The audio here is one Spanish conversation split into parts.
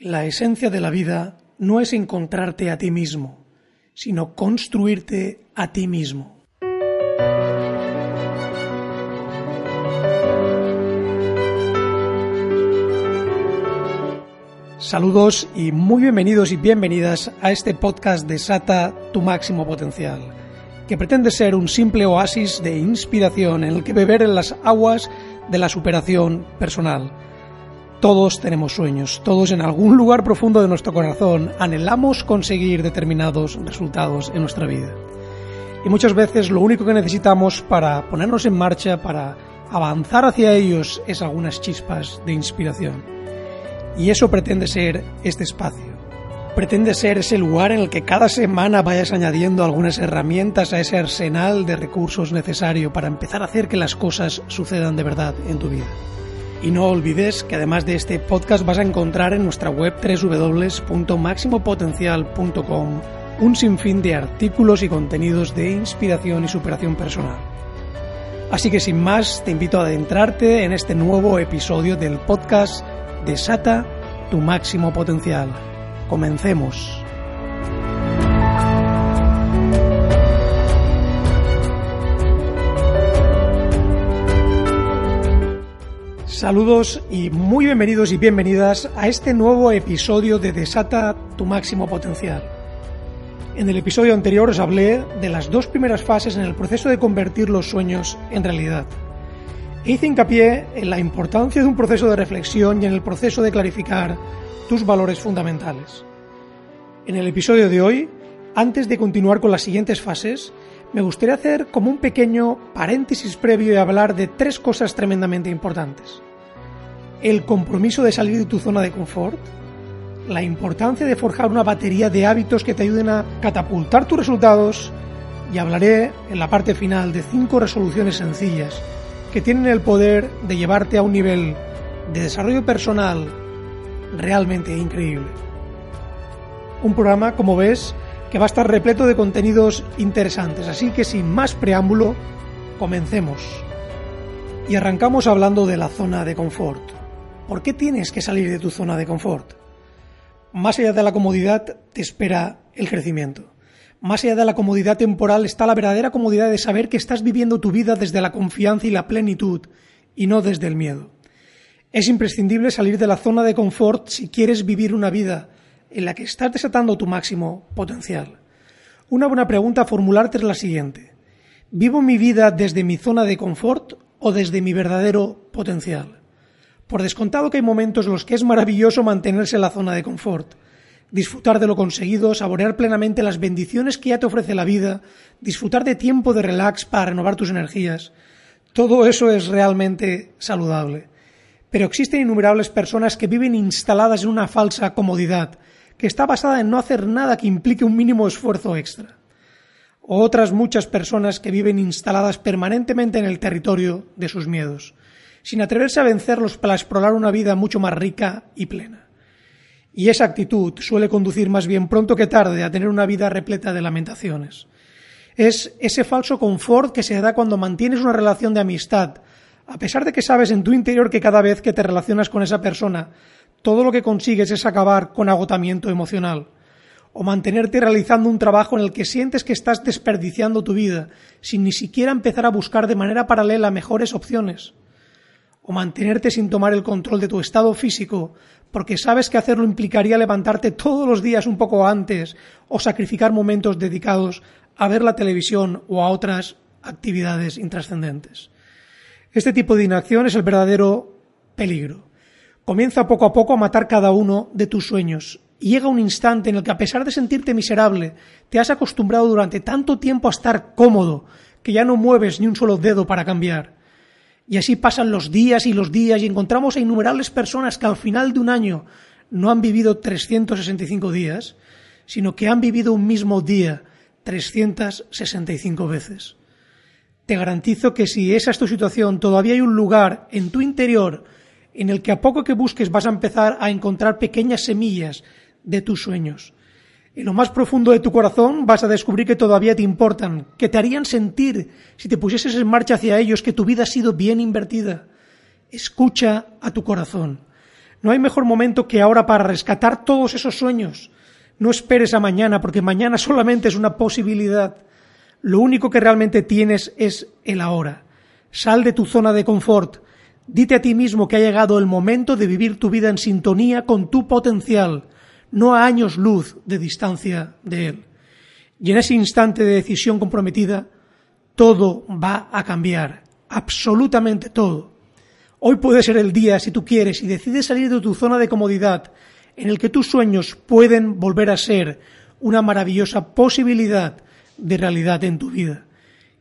La esencia de la vida no es encontrarte a ti mismo, sino construirte a ti mismo. Saludos y muy bienvenidos y bienvenidas a este podcast de Sata tu máximo potencial, que pretende ser un simple oasis de inspiración en el que beber en las aguas de la superación personal. Todos tenemos sueños, todos en algún lugar profundo de nuestro corazón anhelamos conseguir determinados resultados en nuestra vida. Y muchas veces lo único que necesitamos para ponernos en marcha, para avanzar hacia ellos, es algunas chispas de inspiración. Y eso pretende ser este espacio. Pretende ser ese lugar en el que cada semana vayas añadiendo algunas herramientas a ese arsenal de recursos necesario para empezar a hacer que las cosas sucedan de verdad en tu vida. Y no olvides que además de este podcast vas a encontrar en nuestra web www.maximopotencial.com un sinfín de artículos y contenidos de inspiración y superación personal. Así que sin más, te invito a adentrarte en este nuevo episodio del podcast Desata tu máximo potencial. Comencemos. Saludos y muy bienvenidos y bienvenidas a este nuevo episodio de Desata tu máximo potencial. En el episodio anterior os hablé de las dos primeras fases en el proceso de convertir los sueños en realidad hice hincapié en la importancia de un proceso de reflexión y en el proceso de clarificar tus valores fundamentales. En el episodio de hoy, antes de continuar con las siguientes fases, me gustaría hacer como un pequeño paréntesis previo y hablar de tres cosas tremendamente importantes. El compromiso de salir de tu zona de confort, la importancia de forjar una batería de hábitos que te ayuden a catapultar tus resultados y hablaré en la parte final de cinco resoluciones sencillas que tienen el poder de llevarte a un nivel de desarrollo personal realmente increíble. Un programa, como ves, que va a estar repleto de contenidos interesantes, así que sin más preámbulo, comencemos. Y arrancamos hablando de la zona de confort. ¿Por qué tienes que salir de tu zona de confort? Más allá de la comodidad te espera el crecimiento. Más allá de la comodidad temporal está la verdadera comodidad de saber que estás viviendo tu vida desde la confianza y la plenitud y no desde el miedo. Es imprescindible salir de la zona de confort si quieres vivir una vida en la que estás desatando tu máximo potencial. Una buena pregunta a formularte es la siguiente. ¿Vivo mi vida desde mi zona de confort o desde mi verdadero potencial? Por descontado que hay momentos en los que es maravilloso mantenerse en la zona de confort, disfrutar de lo conseguido, saborear plenamente las bendiciones que ya te ofrece la vida, disfrutar de tiempo de relax para renovar tus energías. Todo eso es realmente saludable. Pero existen innumerables personas que viven instaladas en una falsa comodidad, que está basada en no hacer nada que implique un mínimo esfuerzo extra. O otras muchas personas que viven instaladas permanentemente en el territorio de sus miedos, sin atreverse a vencerlos para explorar una vida mucho más rica y plena. Y esa actitud suele conducir más bien pronto que tarde a tener una vida repleta de lamentaciones. Es ese falso confort que se da cuando mantienes una relación de amistad, a pesar de que sabes en tu interior que cada vez que te relacionas con esa persona, todo lo que consigues es acabar con agotamiento emocional, o mantenerte realizando un trabajo en el que sientes que estás desperdiciando tu vida, sin ni siquiera empezar a buscar de manera paralela mejores opciones, o mantenerte sin tomar el control de tu estado físico, porque sabes que hacerlo implicaría levantarte todos los días un poco antes o sacrificar momentos dedicados a ver la televisión o a otras actividades intrascendentes. Este tipo de inacción es el verdadero peligro. Comienza poco a poco a matar cada uno de tus sueños y llega un instante en el que a pesar de sentirte miserable, te has acostumbrado durante tanto tiempo a estar cómodo que ya no mueves ni un solo dedo para cambiar. Y así pasan los días y los días y encontramos a innumerables personas que al final de un año no han vivido 365 días, sino que han vivido un mismo día 365 veces. Te garantizo que si esa es tu situación, todavía hay un lugar en tu interior en el que a poco que busques vas a empezar a encontrar pequeñas semillas de tus sueños. En lo más profundo de tu corazón vas a descubrir que todavía te importan, que te harían sentir, si te pusieses en marcha hacia ellos, que tu vida ha sido bien invertida. Escucha a tu corazón. No hay mejor momento que ahora para rescatar todos esos sueños. No esperes a mañana, porque mañana solamente es una posibilidad. Lo único que realmente tienes es el ahora. Sal de tu zona de confort. Dite a ti mismo que ha llegado el momento de vivir tu vida en sintonía con tu potencial, no a años luz de distancia de él. Y en ese instante de decisión comprometida, todo va a cambiar, absolutamente todo. Hoy puede ser el día, si tú quieres, y decides salir de tu zona de comodidad, en el que tus sueños pueden volver a ser una maravillosa posibilidad de realidad en tu vida.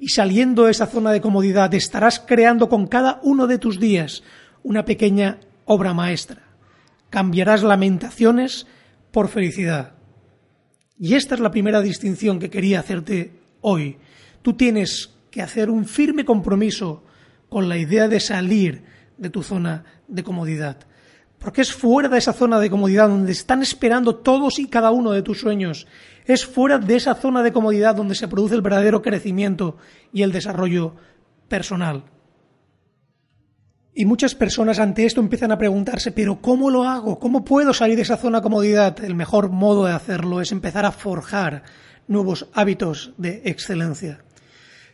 Y saliendo de esa zona de comodidad estarás creando con cada uno de tus días una pequeña obra maestra. Cambiarás lamentaciones por felicidad. Y esta es la primera distinción que quería hacerte hoy. Tú tienes que hacer un firme compromiso con la idea de salir de tu zona de comodidad. Porque es fuera de esa zona de comodidad donde están esperando todos y cada uno de tus sueños es fuera de esa zona de comodidad donde se produce el verdadero crecimiento y el desarrollo personal. Y muchas personas ante esto empiezan a preguntarse, pero ¿cómo lo hago? ¿Cómo puedo salir de esa zona de comodidad? El mejor modo de hacerlo es empezar a forjar nuevos hábitos de excelencia.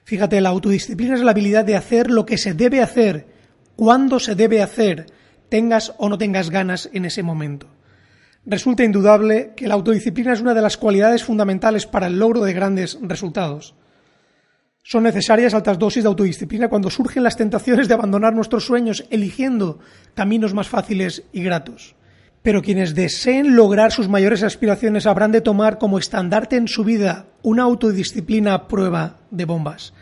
Fíjate, la autodisciplina es la habilidad de hacer lo que se debe hacer, cuando se debe hacer, tengas o no tengas ganas en ese momento. Resulta indudable que la autodisciplina es una de las cualidades fundamentales para el logro de grandes resultados. Son necesarias altas dosis de autodisciplina cuando surgen las tentaciones de abandonar nuestros sueños eligiendo caminos más fáciles y gratos. Pero quienes deseen lograr sus mayores aspiraciones habrán de tomar como estandarte en su vida una autodisciplina a prueba de bombas.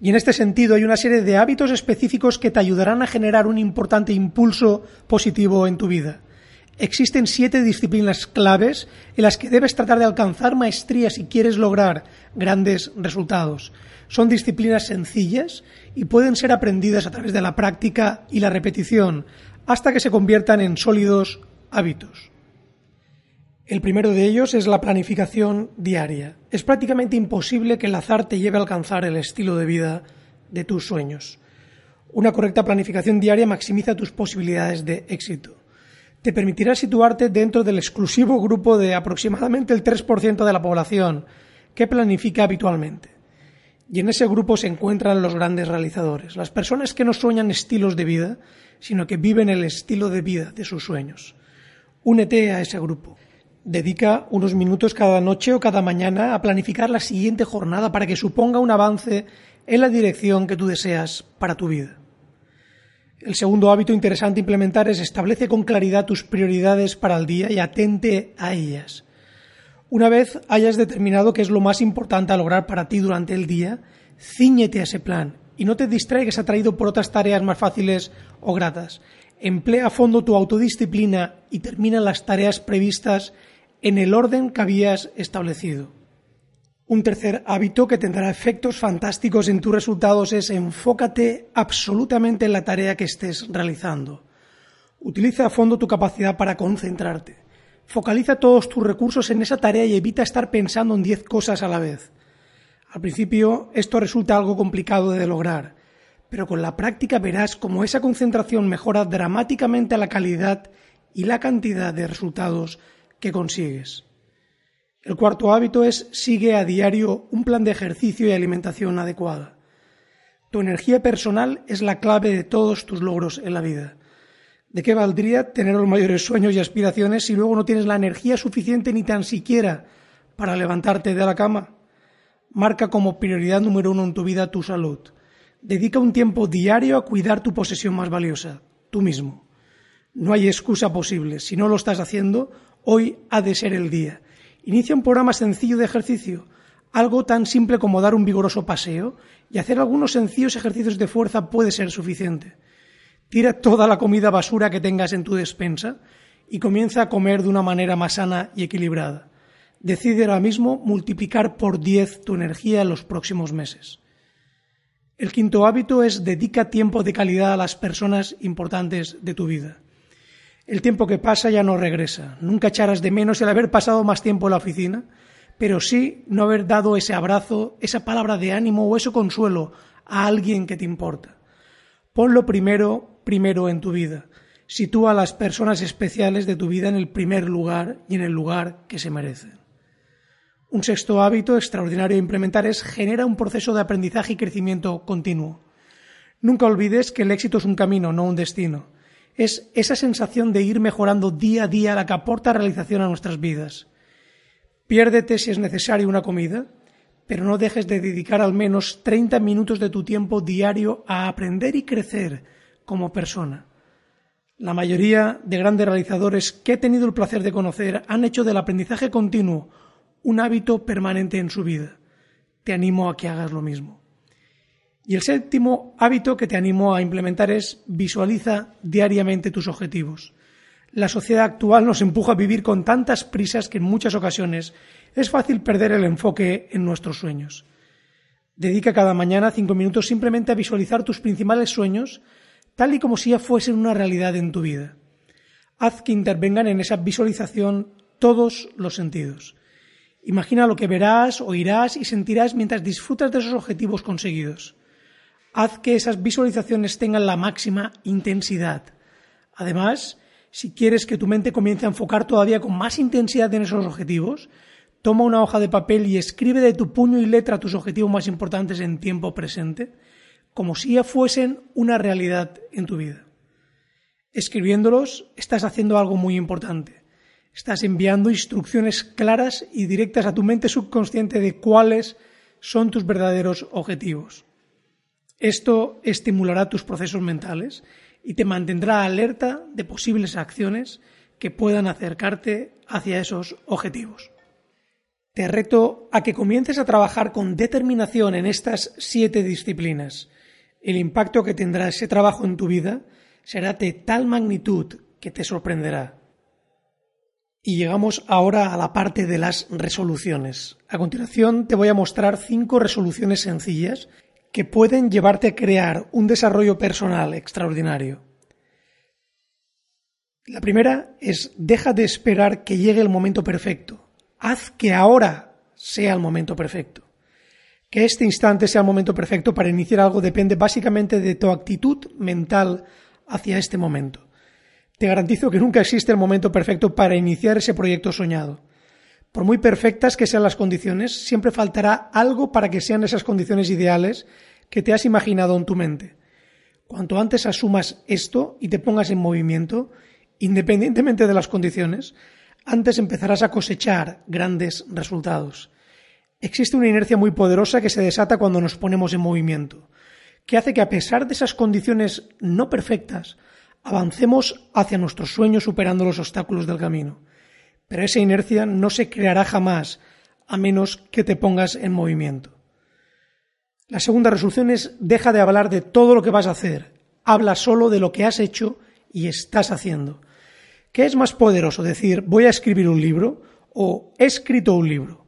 Y en este sentido hay una serie de hábitos específicos que te ayudarán a generar un importante impulso positivo en tu vida. Existen siete disciplinas claves en las que debes tratar de alcanzar maestría si quieres lograr grandes resultados. Son disciplinas sencillas y pueden ser aprendidas a través de la práctica y la repetición hasta que se conviertan en sólidos hábitos. El primero de ellos es la planificación diaria. Es prácticamente imposible que el azar te lleve a alcanzar el estilo de vida de tus sueños. Una correcta planificación diaria maximiza tus posibilidades de éxito te permitirá situarte dentro del exclusivo grupo de aproximadamente el 3% de la población que planifica habitualmente. Y en ese grupo se encuentran los grandes realizadores, las personas que no sueñan estilos de vida, sino que viven el estilo de vida de sus sueños. Únete a ese grupo. Dedica unos minutos cada noche o cada mañana a planificar la siguiente jornada para que suponga un avance en la dirección que tú deseas para tu vida. El segundo hábito interesante implementar es establece con claridad tus prioridades para el día y atente a ellas. Una vez hayas determinado qué es lo más importante a lograr para ti durante el día, ciñete a ese plan y no te distraigas atraído por otras tareas más fáciles o gratas. Emplea a fondo tu autodisciplina y termina las tareas previstas en el orden que habías establecido. Un tercer hábito que tendrá efectos fantásticos en tus resultados es enfócate absolutamente en la tarea que estés realizando. Utiliza a fondo tu capacidad para concentrarte. Focaliza todos tus recursos en esa tarea y evita estar pensando en diez cosas a la vez. Al principio esto resulta algo complicado de lograr, pero con la práctica verás cómo esa concentración mejora dramáticamente la calidad y la cantidad de resultados que consigues. El cuarto hábito es sigue a diario un plan de ejercicio y alimentación adecuada. Tu energía personal es la clave de todos tus logros en la vida. ¿De qué valdría tener los mayores sueños y aspiraciones si luego no tienes la energía suficiente ni tan siquiera para levantarte de la cama? Marca como prioridad número uno en tu vida tu salud. Dedica un tiempo diario a cuidar tu posesión más valiosa, tú mismo. No hay excusa posible. Si no lo estás haciendo, hoy ha de ser el día. Inicia un programa sencillo de ejercicio, algo tan simple como dar un vigoroso paseo y hacer algunos sencillos ejercicios de fuerza puede ser suficiente. Tira toda la comida basura que tengas en tu despensa y comienza a comer de una manera más sana y equilibrada. Decide ahora mismo multiplicar por 10 tu energía en los próximos meses. El quinto hábito es dedica tiempo de calidad a las personas importantes de tu vida. El tiempo que pasa ya no regresa. Nunca echarás de menos el haber pasado más tiempo en la oficina, pero sí no haber dado ese abrazo, esa palabra de ánimo o ese consuelo a alguien que te importa. Ponlo primero, primero en tu vida. Sitúa a las personas especiales de tu vida en el primer lugar y en el lugar que se merecen. Un sexto hábito extraordinario a implementar es genera un proceso de aprendizaje y crecimiento continuo. Nunca olvides que el éxito es un camino, no un destino. Es esa sensación de ir mejorando día a día la que aporta realización a nuestras vidas. Piérdete si es necesario una comida, pero no dejes de dedicar al menos 30 minutos de tu tiempo diario a aprender y crecer como persona. La mayoría de grandes realizadores que he tenido el placer de conocer han hecho del aprendizaje continuo un hábito permanente en su vida. Te animo a que hagas lo mismo. Y el séptimo hábito que te animo a implementar es visualiza diariamente tus objetivos. La sociedad actual nos empuja a vivir con tantas prisas que en muchas ocasiones es fácil perder el enfoque en nuestros sueños. Dedica cada mañana cinco minutos simplemente a visualizar tus principales sueños tal y como si ya fuesen una realidad en tu vida. Haz que intervengan en esa visualización todos los sentidos. Imagina lo que verás, oirás y sentirás mientras disfrutas de esos objetivos conseguidos. Haz que esas visualizaciones tengan la máxima intensidad. Además, si quieres que tu mente comience a enfocar todavía con más intensidad en esos objetivos, toma una hoja de papel y escribe de tu puño y letra tus objetivos más importantes en tiempo presente, como si ya fuesen una realidad en tu vida. Escribiéndolos, estás haciendo algo muy importante. Estás enviando instrucciones claras y directas a tu mente subconsciente de cuáles son tus verdaderos objetivos. Esto estimulará tus procesos mentales y te mantendrá alerta de posibles acciones que puedan acercarte hacia esos objetivos. Te reto a que comiences a trabajar con determinación en estas siete disciplinas. El impacto que tendrá ese trabajo en tu vida será de tal magnitud que te sorprenderá. Y llegamos ahora a la parte de las resoluciones. A continuación te voy a mostrar cinco resoluciones sencillas que pueden llevarte a crear un desarrollo personal extraordinario. La primera es deja de esperar que llegue el momento perfecto. Haz que ahora sea el momento perfecto. Que este instante sea el momento perfecto para iniciar algo depende básicamente de tu actitud mental hacia este momento. Te garantizo que nunca existe el momento perfecto para iniciar ese proyecto soñado. Por muy perfectas que sean las condiciones, siempre faltará algo para que sean esas condiciones ideales que te has imaginado en tu mente. Cuanto antes asumas esto y te pongas en movimiento, independientemente de las condiciones, antes empezarás a cosechar grandes resultados. Existe una inercia muy poderosa que se desata cuando nos ponemos en movimiento, que hace que a pesar de esas condiciones no perfectas, avancemos hacia nuestros sueños superando los obstáculos del camino. Pero esa inercia no se creará jamás a menos que te pongas en movimiento. La segunda resolución es deja de hablar de todo lo que vas a hacer. Habla solo de lo que has hecho y estás haciendo. ¿Qué es más poderoso decir voy a escribir un libro o he escrito un libro?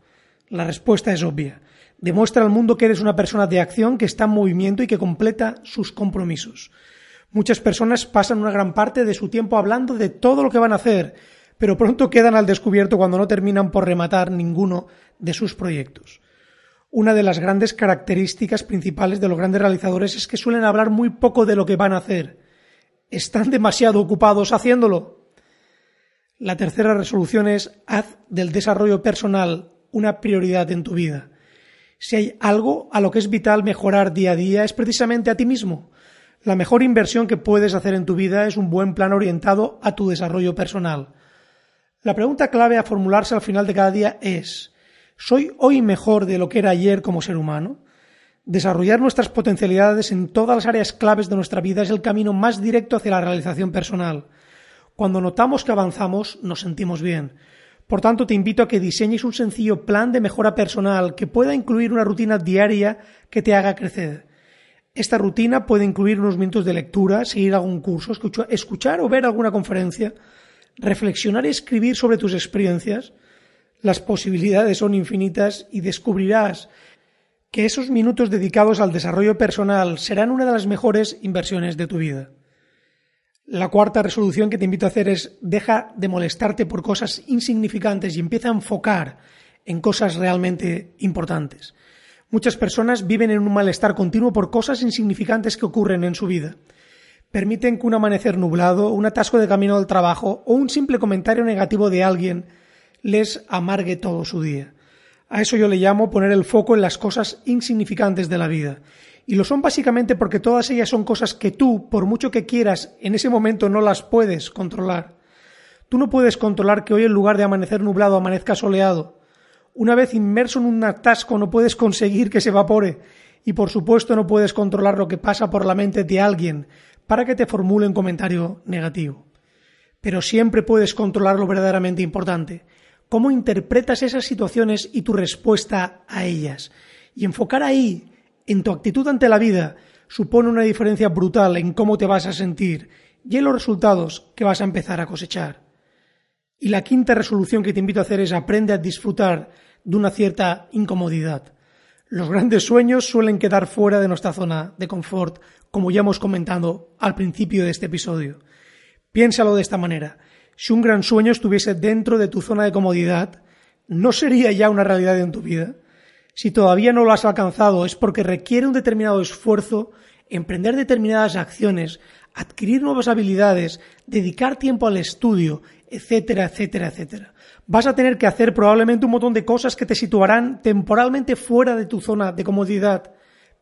La respuesta es obvia. Demuestra al mundo que eres una persona de acción que está en movimiento y que completa sus compromisos. Muchas personas pasan una gran parte de su tiempo hablando de todo lo que van a hacer, pero pronto quedan al descubierto cuando no terminan por rematar ninguno de sus proyectos. Una de las grandes características principales de los grandes realizadores es que suelen hablar muy poco de lo que van a hacer. Están demasiado ocupados haciéndolo. La tercera resolución es haz del desarrollo personal una prioridad en tu vida. Si hay algo a lo que es vital mejorar día a día es precisamente a ti mismo. La mejor inversión que puedes hacer en tu vida es un buen plan orientado a tu desarrollo personal. La pregunta clave a formularse al final de cada día es ¿Soy hoy mejor de lo que era ayer como ser humano? Desarrollar nuestras potencialidades en todas las áreas claves de nuestra vida es el camino más directo hacia la realización personal. Cuando notamos que avanzamos, nos sentimos bien. Por tanto, te invito a que diseñes un sencillo plan de mejora personal que pueda incluir una rutina diaria que te haga crecer. Esta rutina puede incluir unos minutos de lectura, seguir algún curso, escuchar o ver alguna conferencia, reflexionar y escribir sobre tus experiencias, las posibilidades son infinitas y descubrirás que esos minutos dedicados al desarrollo personal serán una de las mejores inversiones de tu vida. La cuarta resolución que te invito a hacer es deja de molestarte por cosas insignificantes y empieza a enfocar en cosas realmente importantes. Muchas personas viven en un malestar continuo por cosas insignificantes que ocurren en su vida. Permiten que un amanecer nublado, un atasco de camino al trabajo o un simple comentario negativo de alguien les amargue todo su día. A eso yo le llamo poner el foco en las cosas insignificantes de la vida. Y lo son básicamente porque todas ellas son cosas que tú, por mucho que quieras, en ese momento no las puedes controlar. Tú no puedes controlar que hoy en lugar de amanecer nublado amanezca soleado. Una vez inmerso en un atasco no puedes conseguir que se evapore. Y por supuesto no puedes controlar lo que pasa por la mente de alguien para que te formule un comentario negativo. Pero siempre puedes controlar lo verdaderamente importante, cómo interpretas esas situaciones y tu respuesta a ellas. Y enfocar ahí, en tu actitud ante la vida, supone una diferencia brutal en cómo te vas a sentir y en los resultados que vas a empezar a cosechar. Y la quinta resolución que te invito a hacer es aprende a disfrutar de una cierta incomodidad. Los grandes sueños suelen quedar fuera de nuestra zona de confort, como ya hemos comentado al principio de este episodio. Piénsalo de esta manera. Si un gran sueño estuviese dentro de tu zona de comodidad, ¿no sería ya una realidad en tu vida? Si todavía no lo has alcanzado es porque requiere un determinado esfuerzo, emprender determinadas acciones, adquirir nuevas habilidades, dedicar tiempo al estudio, etcétera, etcétera, etcétera. Vas a tener que hacer probablemente un montón de cosas que te situarán temporalmente fuera de tu zona de comodidad,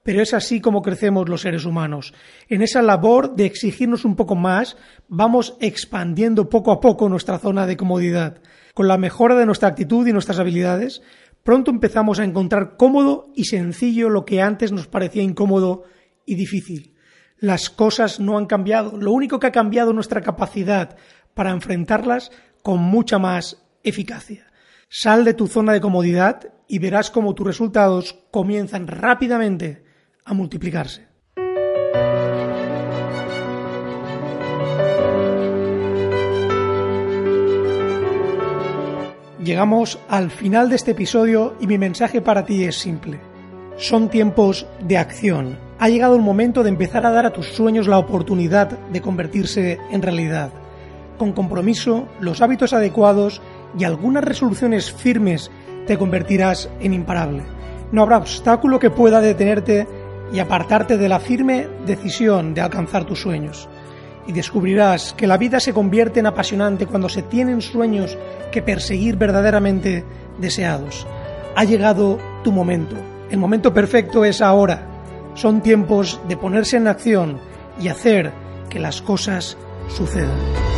pero es así como crecemos los seres humanos. En esa labor de exigirnos un poco más, vamos expandiendo poco a poco nuestra zona de comodidad. Con la mejora de nuestra actitud y nuestras habilidades, pronto empezamos a encontrar cómodo y sencillo lo que antes nos parecía incómodo y difícil. Las cosas no han cambiado, lo único que ha cambiado es nuestra capacidad para enfrentarlas con mucha más eficacia. Sal de tu zona de comodidad y verás cómo tus resultados comienzan rápidamente a multiplicarse. Llegamos al final de este episodio y mi mensaje para ti es simple. Son tiempos de acción. Ha llegado el momento de empezar a dar a tus sueños la oportunidad de convertirse en realidad. Con compromiso, los hábitos adecuados y algunas resoluciones firmes te convertirás en imparable. No habrá obstáculo que pueda detenerte y apartarte de la firme decisión de alcanzar tus sueños. Y descubrirás que la vida se convierte en apasionante cuando se tienen sueños que perseguir verdaderamente deseados. Ha llegado tu momento. El momento perfecto es ahora. Son tiempos de ponerse en acción y hacer que las cosas sucedan.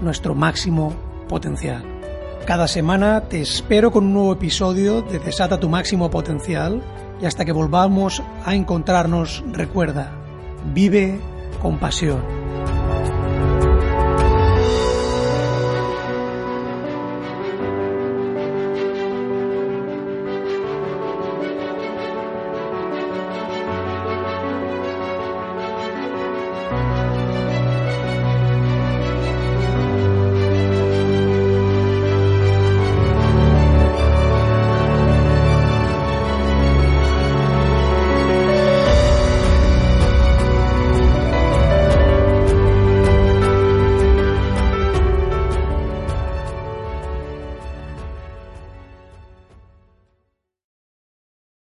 nuestro máximo potencial. Cada semana te espero con un nuevo episodio de Desata tu máximo potencial y hasta que volvamos a encontrarnos recuerda, vive con pasión.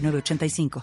906985.